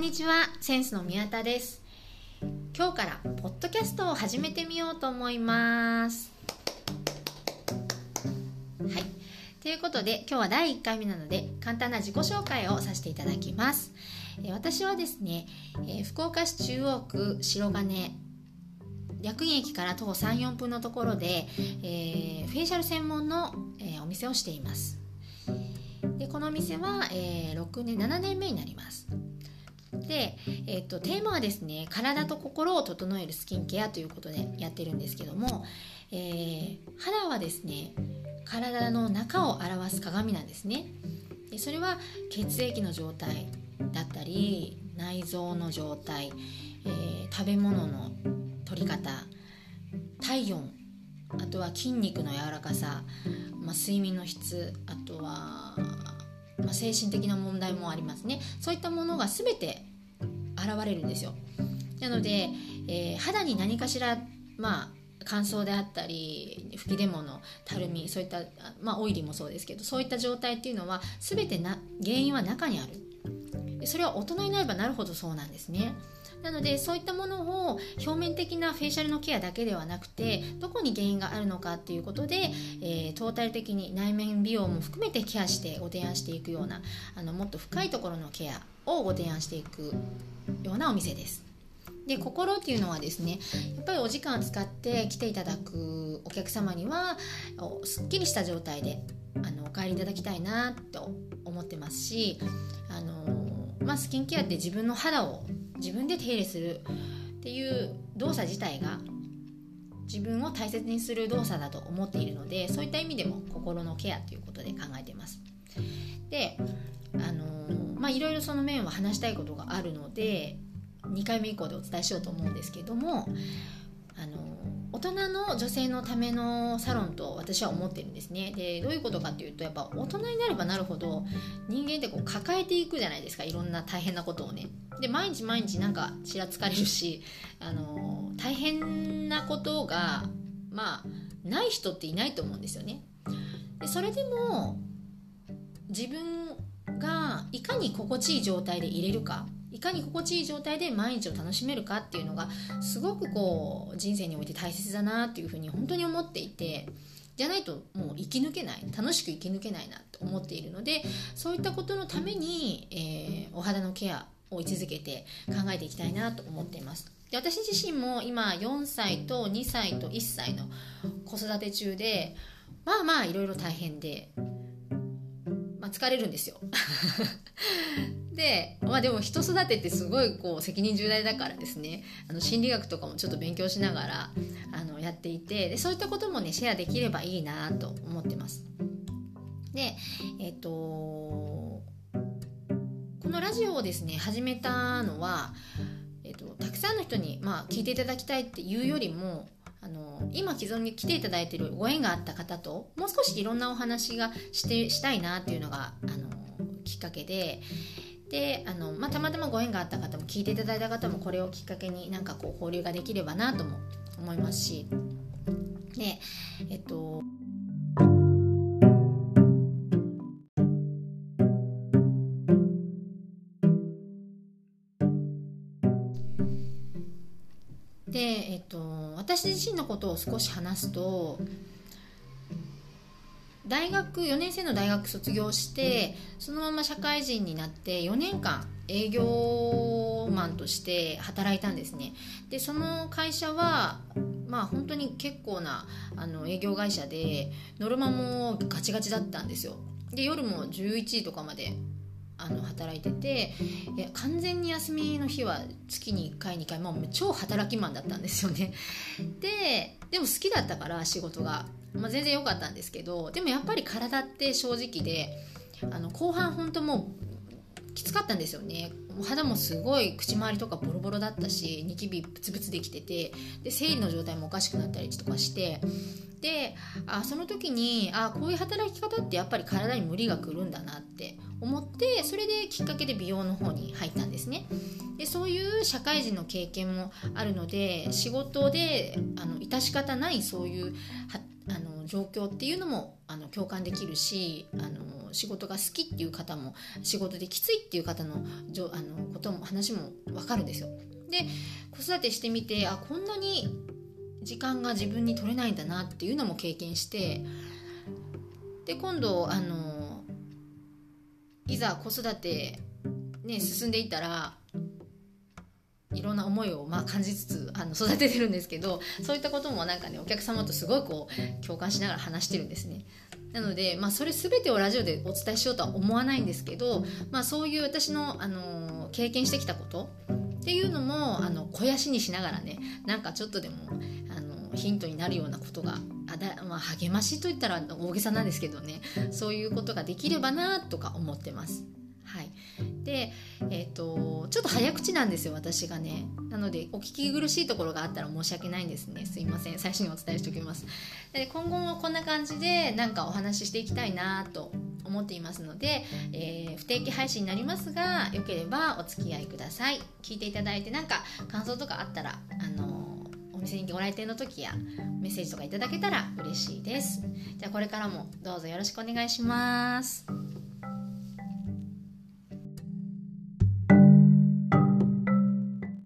んにちはセンスの宮田です。今日からポッドキャストを始めてみようと思います。はい。ということで今日は第1回目なので簡単な自己紹介をさせていただきます。私はですね福岡市中央区白金薬院駅から徒歩34分のところで、えー、フェイシャル専門の、えー、お店をしています。でこのお店は、えー、6年7年目になります。で、えーと、テーマはですね体と心を整えるスキンケアということでやってるんですけども、えー、肌はですね体の中を表す鏡なんですね。でそれは血液の状態だったり内臓の状態、えー、食べ物の取り方体温あとは筋肉の柔らかさ、まあ、睡眠の質あとは、ま、精神的な問題もありますね。そういったものが全て現れるんですよ。なので、えー、肌に何かしらまあ乾燥であったり吹き出物たるみそういった、まあ、オイリーもそうですけどそういった状態っていうのは全てな原因は中にある。それは大人になればなるほどそうなんですね。なのでそういったものを表面的なフェイシャルのケアだけではなくてどこに原因があるのかっていうことで、えー、トータル的に内面美容も含めてケアしてご提案していくようなあのもっと深いところのケアをご提案していくようなお店です。で心っていうのはですねやっぱりお時間を使って来ていただくお客様にはすっきりした状態であのお帰りいただきたいなと思ってますしあの、まあ、スキンケアって自分の肌を自分で手入れするっていう動作自体が自分を大切にする動作だと思っているのでそういった意味でも心のケアということで考えてます。であのまあいろいろその面は話したいことがあるので2回目以降でお伝えしようと思うんですけどもあの大人の女性のためのサロンと私は思ってるんですね。でどういうことかっていうとやっぱ大人になればなるほど人間ってこう抱えていくじゃないですか。いろんな大変なことをね。で毎日毎日なんかちらつかれるしあの大変なことがまあない人っていないと思うんですよね。でそれでも自分がいかに心地いい状態で入れるかいかに心地いい状態で毎日を楽しめるかっていうのがすごくこう人生において大切だなっていうふうに本当に思っていてじゃないともう生き抜けない楽しく生き抜けないなと思っているのでそういったことのために、えー、お肌のケアを位置づけて考えていきたいなと思っています。で私自身も今4歳と2歳と1歳の子育て中でまあまあいろいろ大変で、疲れるんですよ。でまあでも人育てってすごいこう責任重大だからですね。あの心理学とかもちょっと勉強しながらあのやっていてでそういったこともねシェアできればいいなと思ってます。でえっ、とこのラジオをですね始めたのは、えっと、たくさんの人に、まあ、聞いていただきたいっていうよりもあの今既存に来ていただいているご縁があった方ともう少しいろんなお話がしてしたいなっていうのがあのきっかけで。であの、まあ、たまたまご縁があった方も聞いていただいた方もこれをきっかけになんかこう交流ができればなとも思いますしでえっとで、えっと、私自身のことを少し話すと大学4年生の大学卒業してそのまま社会人になって4年間営業マンとして働いたんですね。でその会社はまあ本当に結構なあの営業会社でノルマもガチガチだったんですよ。で夜も11時とかまであの働いてていや完全に休みの日は月に1回2回、まあ、超働きマンだったんですよね。ででも好きだったから仕事が、まあ、全然良かったんですけどでもやっぱり体って正直であの後半本当もうきつかったんですよね。お肌もすごい口周りとかボロボロだったしニキビブツブツできててで生理の状態もおかしくなったりとかしてであその時にあこういう働き方ってやっぱり体に無理がくるんだなって思ってそれできっかけで美容の方に入ったんですねでそういう社会人の経験もあるので仕事であの致し方ないそういうあの状況っていうのもあの共感できるしあの仕事が好きっていう方も仕事できついっていう方のじょあのことも話も分かるんですよ。で子育てしてみてあこんなに時間が自分に取れないんだなっていうのも経験してで今度あのいざ子育て、ね、進んでいったらいろんな思いをまあ感じつつあの育ててるんですけどそういったこともなんかねお客様とすごいこう共感しながら話してるんですね。なので、まあ、それ全てをラジオでお伝えしようとは思わないんですけど、まあ、そういう私の、あの経験してきたことっていうのもあの肥やしにしながらねなんかちょっとでもヒントになるようなことがあだ、まあ、励ましといったら大げさなんですけどね。そういうことができればなとか思ってます。はい、で、えーと、ちょっと早口なんですよ私がね。なのでお聞き苦しいところがあったら申し訳ないんですね。すいません。最初にお伝えしておきます。で今後もこんな感じでなんかお話ししていきたいなと思っていますので、えー、不定期配信になりますがよければお付き合いください。聞いていただいてなんか感想とかあったらあのお店にご来店の時やメッセージとかいただけたら嬉しいですじゃあこれからもどうぞよろしくお願いします